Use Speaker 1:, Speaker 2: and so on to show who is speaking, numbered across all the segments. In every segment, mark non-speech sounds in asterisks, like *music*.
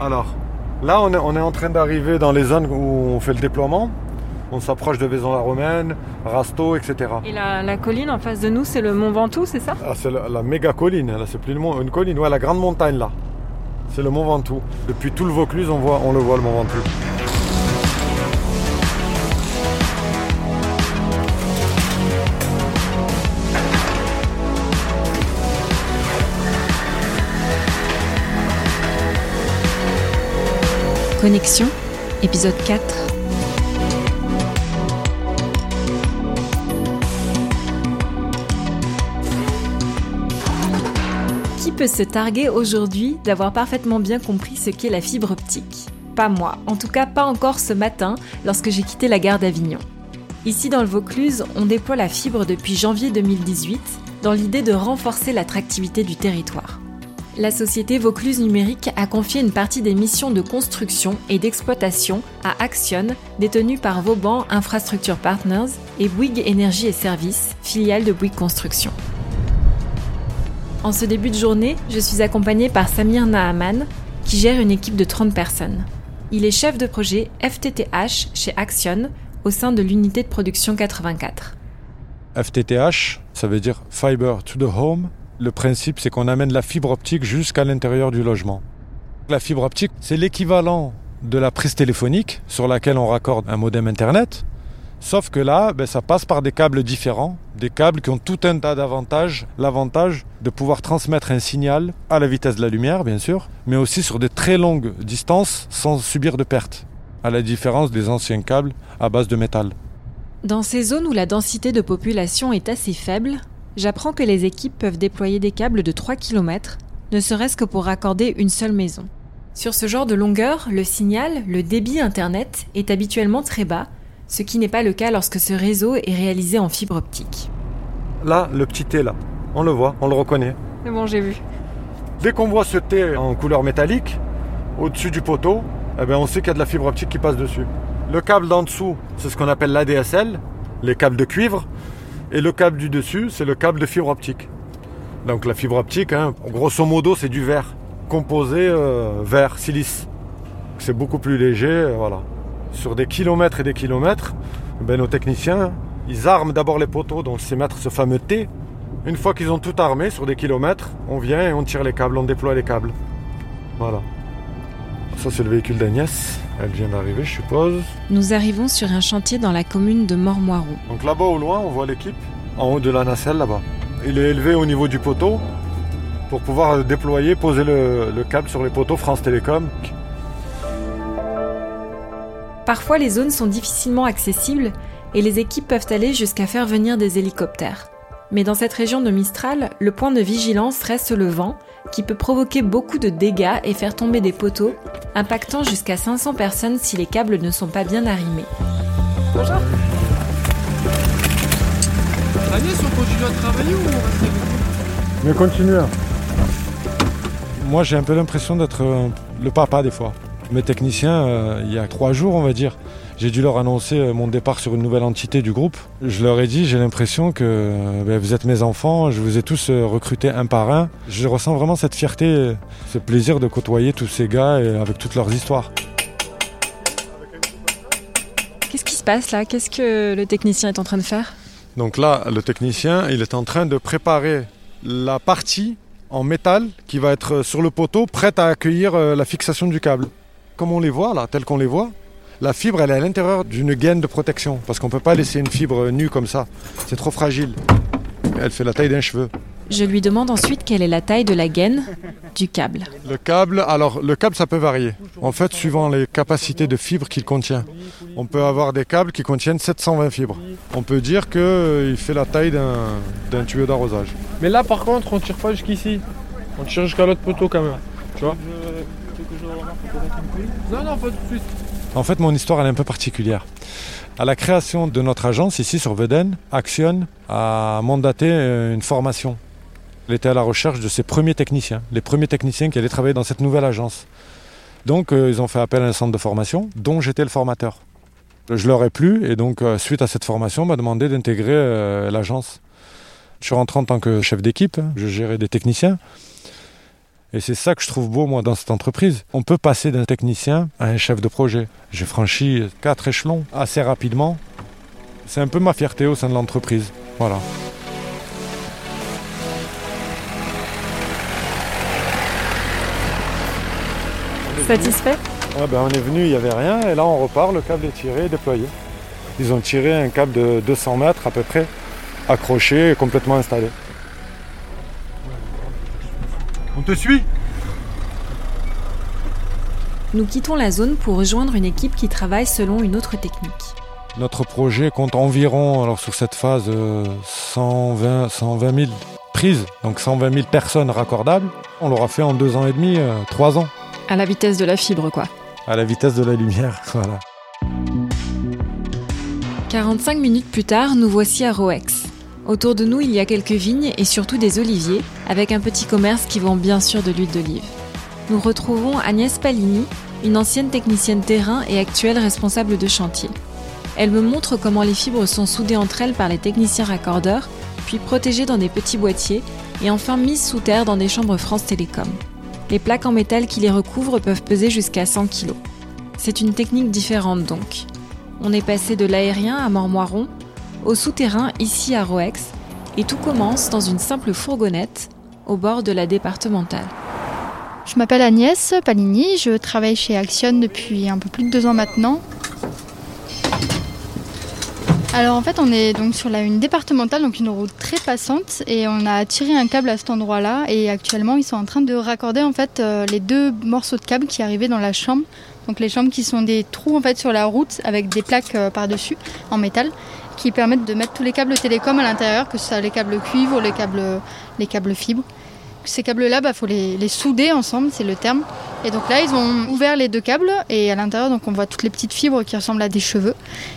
Speaker 1: Alors, là, on est, on est en train d'arriver dans les zones où on fait le déploiement. On s'approche de Vaison-la-Romaine, Rasto, etc.
Speaker 2: Et la, la colline en face de nous, c'est le Mont Ventoux, c'est ça?
Speaker 1: Ah, c'est la, la méga colline, là, c'est plus mont- une colline, ouais, la grande montagne là. C'est le Mont Ventoux. Depuis tout le Vaucluse, on, voit, on le voit, le Mont Ventoux.
Speaker 3: Connexion, épisode 4. Qui peut se targuer aujourd'hui d'avoir parfaitement bien compris ce qu'est la fibre optique? Pas moi, en tout cas pas encore ce matin lorsque j'ai quitté la gare d'Avignon. Ici dans le Vaucluse, on déploie la fibre depuis janvier 2018 dans l'idée de renforcer l'attractivité du territoire. La société Vaucluse Numérique a confié une partie des missions de construction et d'exploitation à Action, détenue par Vauban Infrastructure Partners et Bouygues Énergie et Services, filiale de Bouygues Construction. En ce début de journée, je suis accompagnée par Samir Nahaman, qui gère une équipe de 30 personnes. Il est chef de projet FTTH chez Action, au sein de l'unité de production 84.
Speaker 1: FTTH, ça veut dire Fiber to the Home. Le principe, c'est qu'on amène la fibre optique jusqu'à l'intérieur du logement. La fibre optique, c'est l'équivalent de la prise téléphonique sur laquelle on raccorde un modem Internet. Sauf que là, ben, ça passe par des câbles différents, des câbles qui ont tout un tas d'avantages. L'avantage de pouvoir transmettre un signal à la vitesse de la lumière, bien sûr, mais aussi sur des très longues distances sans subir de pertes, à la différence des anciens câbles à base de métal.
Speaker 3: Dans ces zones où la densité de population est assez faible, j'apprends que les équipes peuvent déployer des câbles de 3 km, ne serait-ce que pour raccorder une seule maison. Sur ce genre de longueur, le signal, le débit Internet, est habituellement très bas, ce qui n'est pas le cas lorsque ce réseau est réalisé en fibre optique.
Speaker 1: Là, le petit T, là, on le voit, on le reconnaît.
Speaker 2: C'est bon, j'ai vu.
Speaker 1: Dès qu'on voit ce T en couleur métallique, au-dessus du poteau, eh ben on sait qu'il y a de la fibre optique qui passe dessus. Le câble d'en dessous, c'est ce qu'on appelle l'ADSL, les câbles de cuivre. Et le câble du dessus, c'est le câble de fibre optique. Donc la fibre optique, hein, grosso modo, c'est du verre, composé euh, verre, silice. C'est beaucoup plus léger, euh, voilà. Sur des kilomètres et des kilomètres, ben, nos techniciens, ils arment d'abord les poteaux, donc c'est mettre ce fameux T. Une fois qu'ils ont tout armé sur des kilomètres, on vient et on tire les câbles, on déploie les câbles. Voilà. Ça c'est le véhicule d'Agnès. Elle vient d'arriver, je suppose.
Speaker 3: Nous arrivons sur un chantier dans la commune de Mormoiroux.
Speaker 1: Donc là-bas au loin, on voit l'équipe, en haut de la nacelle là-bas. Il est élevé au niveau du poteau pour pouvoir déployer, poser le, le câble sur les poteaux France Télécom.
Speaker 3: Parfois, les zones sont difficilement accessibles et les équipes peuvent aller jusqu'à faire venir des hélicoptères. Mais dans cette région de Mistral, le point de vigilance reste le vent, qui peut provoquer beaucoup de dégâts et faire tomber des poteaux, impactant jusqu'à 500 personnes si les câbles ne sont pas bien arrimés.
Speaker 2: Bonjour.
Speaker 4: Agnès, on continue à travailler ou on reste
Speaker 1: Mais continue. Moi j'ai un peu l'impression d'être euh, le papa des fois. Mes techniciens, euh, il y a trois jours on va dire, j'ai dû leur annoncer euh, mon départ sur une nouvelle entité du groupe. Je leur ai dit, j'ai l'impression que euh, ben, vous êtes mes enfants, je vous ai tous recrutés un par un. Je ressens vraiment cette fierté, ce plaisir de côtoyer tous ces gars et avec toutes leurs histoires.
Speaker 3: Qu'est-ce qui se passe là? Qu'est-ce que le technicien est en train de faire?
Speaker 1: Donc là, le technicien, il est en train de préparer la partie en métal qui va être sur le poteau, prête à accueillir la fixation du câble. Comme on les voit là, tel qu'on les voit, la fibre, elle est à l'intérieur d'une gaine de protection, parce qu'on ne peut pas laisser une fibre nue comme ça. C'est trop fragile. Elle fait la taille d'un cheveu.
Speaker 3: Je lui demande ensuite quelle est la taille de la gaine du câble.
Speaker 1: Le câble, alors le câble, ça peut varier. En fait, suivant les capacités de fibres qu'il contient. On peut avoir des câbles qui contiennent 720 fibres. On peut dire qu'il fait la taille d'un d'un tuyau d'arrosage.
Speaker 4: Mais là, par contre, on tire pas jusqu'ici. On tire jusqu'à l'autre poteau quand même. Tu vois? Non, non, pas tout de suite.
Speaker 1: En fait, mon histoire est un peu particulière. À la création de notre agence ici sur Veden, Action a mandaté euh, une formation. Elle était à la recherche de ses premiers techniciens, les premiers techniciens qui allaient travailler dans cette nouvelle agence. Donc euh, ils ont fait appel à un centre de formation dont j'étais le formateur. Je leur ai plu et donc euh, suite à cette formation, on m'a demandé d'intégrer l'agence. Je suis rentré en tant que chef d'équipe, hein, je gérais des techniciens. Et c'est ça que je trouve beau, moi, dans cette entreprise. On peut passer d'un technicien à un chef de projet. J'ai franchi quatre échelons assez rapidement. C'est un peu ma fierté au sein de l'entreprise. Voilà.
Speaker 2: Satisfait?
Speaker 1: Ouais, ben, on est venu, il n'y avait rien, et là on repart, le câble est tiré et déployé. Ils ont tiré un câble de 200 mètres à peu près, accroché et complètement installé. On te suit
Speaker 3: Nous quittons la zone pour rejoindre une équipe qui travaille selon une autre technique.
Speaker 1: Notre projet compte environ, alors sur cette phase, euh, 120, 120 000 prises, donc 120 000 personnes raccordables. On l'aura fait en deux ans et demi, euh, trois ans,
Speaker 2: À la vitesse de la fibre, quoi.
Speaker 1: à la vitesse de la lumière. *laughs* Voilà.
Speaker 3: 45 minutes plus tard, nous voici à Roex. Autour de nous, il y a quelques vignes et surtout des oliviers, avec un petit commerce qui vend bien sûr de l'huile d'olive. Nous retrouvons Agnès Palini, une ancienne technicienne terrain et actuelle responsable de chantier. Elle me montre comment les fibres sont soudées entre elles par les techniciens raccordeurs, puis protégées dans des petits boîtiers et enfin mises sous terre dans des chambres France Télécom. Les plaques en métal qui les recouvrent peuvent peser jusqu'à 100 kg. C'est une technique différente donc. On est passé de l'aérien à Mormoiron, au souterrain ici à Roex, et tout commence dans une simple fourgonnette au bord de la départementale.
Speaker 5: Je m'appelle Agnès Palini, je travaille chez Action depuis un peu plus de deux ans maintenant. Alors en fait on est donc sur la, une départementale, donc une route très passante et on a tiré un câble à cet endroit-là et actuellement ils sont en train de raccorder en fait euh, les deux morceaux de câble qui arrivaient dans la chambre. Donc les chambres qui sont des trous en fait sur la route avec des plaques euh, par-dessus en métal qui permettent de mettre tous les câbles télécom à l'intérieur, que ce soit les câbles cuivre ou les câbles, les câbles fibres. Ces câbles-là, il faut les, souder ensemble, c'est le terme. Et donc là, ils ont ouvert les deux câbles et à l'intérieur, on voit toutes les petites fibres qui ressemblent à des cheveux.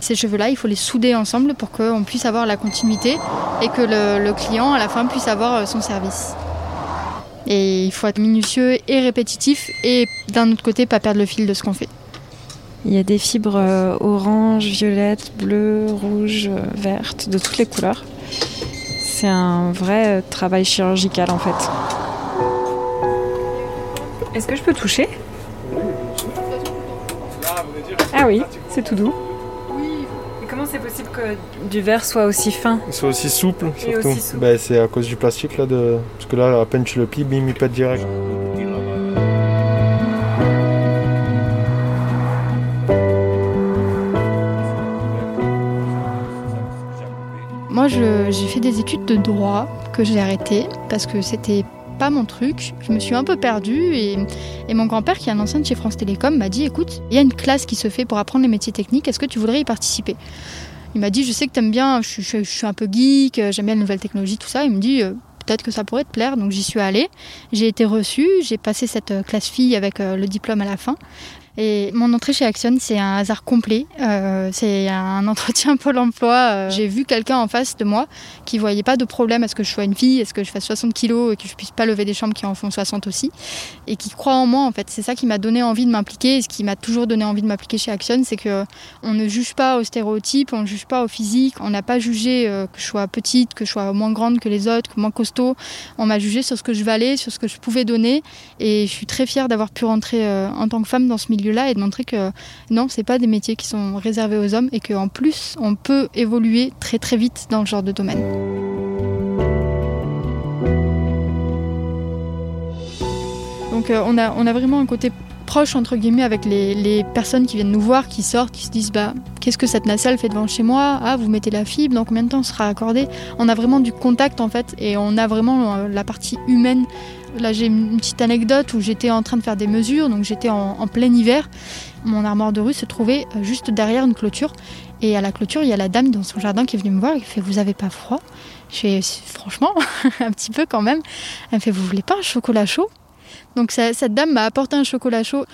Speaker 5: Ces cheveux-là, il faut les souder ensemble pour qu'on puisse avoir la continuité et que le, le client, à la fin, puisse avoir euh, son service. Et il faut être minutieux et répétitif et d'un autre côté, pas perdre le fil de ce qu'on fait.
Speaker 2: Il y a des fibres euh, orange, violette, bleu, rouge, euh, verte, de toutes les couleurs. C'est un vrai euh, travail chirurgical en fait. Est-ce que je peux toucher? Ah oui, c'est tout doux. Et comment c'est possible que du verre soit aussi fin?
Speaker 4: C'est aussi souple, surtout. Bah, c'est à cause du plastique là, de... parce que là, à peine tu le plies, bim, il pète direct.
Speaker 5: Moi, j'ai fait des études de droit que j'ai arrêtées parce que c'était pas mon truc. Je me suis un peu perdue et, mon grand-père, qui est un ancien de chez France Télécom, m'a dit écoute, il y a une classe qui se fait pour apprendre les métiers techniques, est-ce que tu voudrais y participer? Il m'a dit je sais que t'aimes bien, je, suis- je- suis un peu geek, j'aime bien les nouvelles technologies, tout ça. Il me dit euh, peut-être que ça pourrait te plaire, donc j'y suis allée. J'ai été reçue, j'ai passé cette euh, classe fille avec euh, le diplôme à la fin. Et mon entrée chez Action, c'est un hasard complet. Euh, c'est un *laughs* entretien Pôle emploi. Euh, J'ai vu quelqu'un en face de moi qui voyait pas de problème à ce que je sois une fille, à ce que je fasse 60 kilos et que je puisse pas lever des chambres qui en font 60 aussi. Et qui croit en moi, en fait. C'est ça qui m'a donné envie de m'impliquer et ce qui m'a toujours donné envie de m'impliquer chez Action, c'est que on ne juge pas aux stéréotypes, on ne juge pas au physique. On n'a pas jugé euh, que je sois petite, que je sois moins grande que les autres, que moins costaud. On m'a jugé sur ce que je valais, sur ce que je pouvais donner. Et je suis très fière d'avoir pu rentrer en tant que femme dans ce milieu-là et de montrer que non, c'est pas des métiers qui sont réservés aux hommes et qu'en plus, on peut évoluer très très vite dans le genre de domaine. Donc euh, on, a, on a vraiment un côté proche entre guillemets avec les, les personnes qui viennent nous voir, qui sortent, qui se disent bah qu'est-ce que cette nacelle fait devant chez moi? Ah vous mettez la fibre, dans combien de temps sera accordé? On a vraiment du contact en fait et on a vraiment euh, la partie humaine. Là j'ai une petite anecdote où j'étais en train de faire des mesures, donc j'étais en, plein hiver. Mon armoire de rue se trouvait euh, juste derrière une clôture et à la clôture il y a la dame dans son jardin qui est venue me voir et fait vous avez pas froid? Je fais franchement *laughs* un petit peu quand même. Elle me fait vous voulez pas un chocolat chaud? Donc cette dame m'a apporté un chocolat chaud.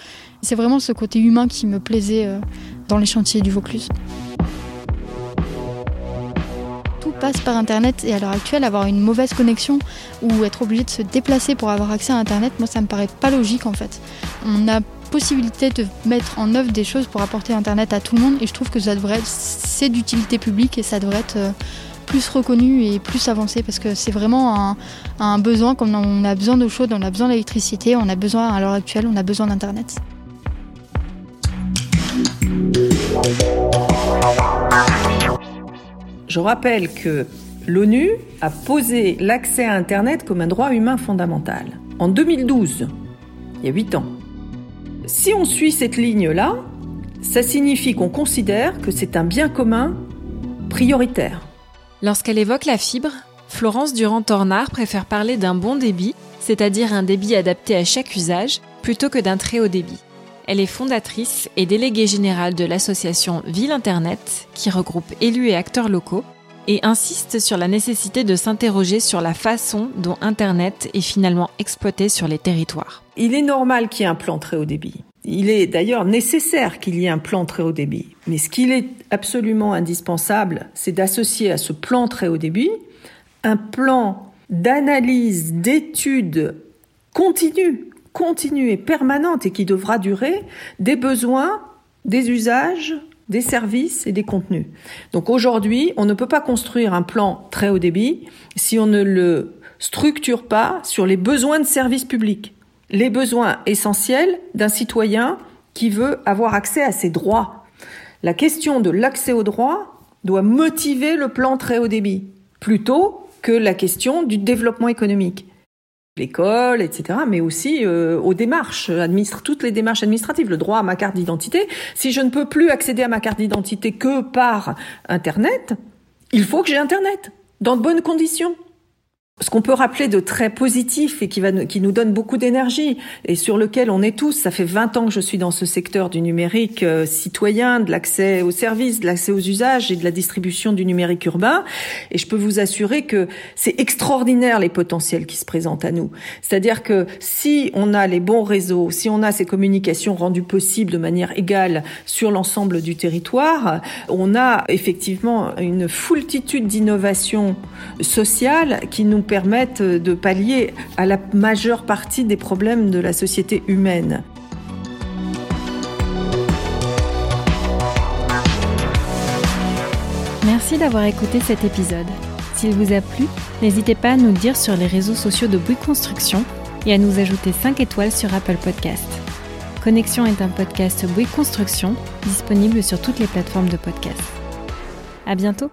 Speaker 5: C'est vraiment ce côté humain qui me plaisait euh, dans les chantiers du Vaucluse. Par Internet et à l'heure actuelle, avoir une mauvaise connexion ou être obligé de se déplacer pour avoir accès à Internet, moi ça me paraît pas logique en fait. On a possibilité de mettre en œuvre des choses pour apporter Internet à tout le monde et je trouve que ça devrait c'est d'utilité publique et ça devrait être euh, plus reconnu et plus avancé parce que c'est vraiment un, un, besoin, comme on a besoin d'eau chaude, on a besoin d'électricité, on a besoin, à l'heure actuelle, on a besoin d'Internet.
Speaker 6: Je rappelle que l'ONU a posé l'accès à Internet comme un droit humain fondamental. En 2012, il y a 8 ans. Si on suit cette ligne-là, ça signifie qu'on considère que c'est un bien commun prioritaire.
Speaker 3: Lorsqu'elle évoque la fibre, Florence Durand-Tornard préfère parler d'un bon débit, c'est-à-dire un débit adapté à chaque usage, plutôt que d'un très haut débit. Elle est fondatrice et déléguée générale de l'association Ville Internet, qui regroupe élus et acteurs locaux, et insiste sur la nécessité de s'interroger sur la façon dont Internet est finalement exploité sur les territoires.
Speaker 6: Il est normal qu'il y ait un plan très haut débit. Il est d'ailleurs nécessaire qu'il y ait un plan très haut débit. Mais ce qu'il est absolument indispensable, c'est d'associer à ce plan très haut débit un plan d'analyse, d'étude continue, continue et permanente et qui devra durer des besoins, des usages, des services et des contenus. Donc aujourd'hui, on ne peut pas construire un plan très haut débit si on ne le structure pas sur les besoins de services publics, les besoins essentiels d'un citoyen qui veut avoir accès à ses droits. La question de l'accès aux droits doit motiver le plan très haut débit, plutôt que la question du développement économique l'école, etc., mais aussi euh, aux démarches, administre toutes les démarches administratives, le droit à ma carte d'identité. Si je ne peux plus accéder à ma carte d'identité que par Internet, il faut que j'ai Internet dans de bonnes conditions. Ce qu'on peut rappeler de très positif et qui, va, qui nous donne beaucoup d'énergie et sur lequel on est tous, ça fait 20 ans que je suis dans ce secteur du numérique euh, citoyen, de l'accès aux services, de l'accès aux usages et de la distribution du numérique urbain. Et je peux vous assurer que c'est extraordinaire les potentiels qui se présentent à nous. C'est-à-dire que si on a les bons réseaux, si on a ces communications rendues possibles de manière égale sur l'ensemble du territoire, on a effectivement une foultitude d'innovations sociales qui nous permettent de pallier à la majeure partie des problèmes de la société humaine.
Speaker 3: Merci d'avoir écouté cet épisode. S'il vous a plu, n'hésitez pas à nous le dire sur les réseaux sociaux de Bouygues Construction et à nous ajouter 5 étoiles sur Apple Podcast. Connexion est un podcast Bouygues Construction disponible sur toutes les plateformes de podcast. À bientôt!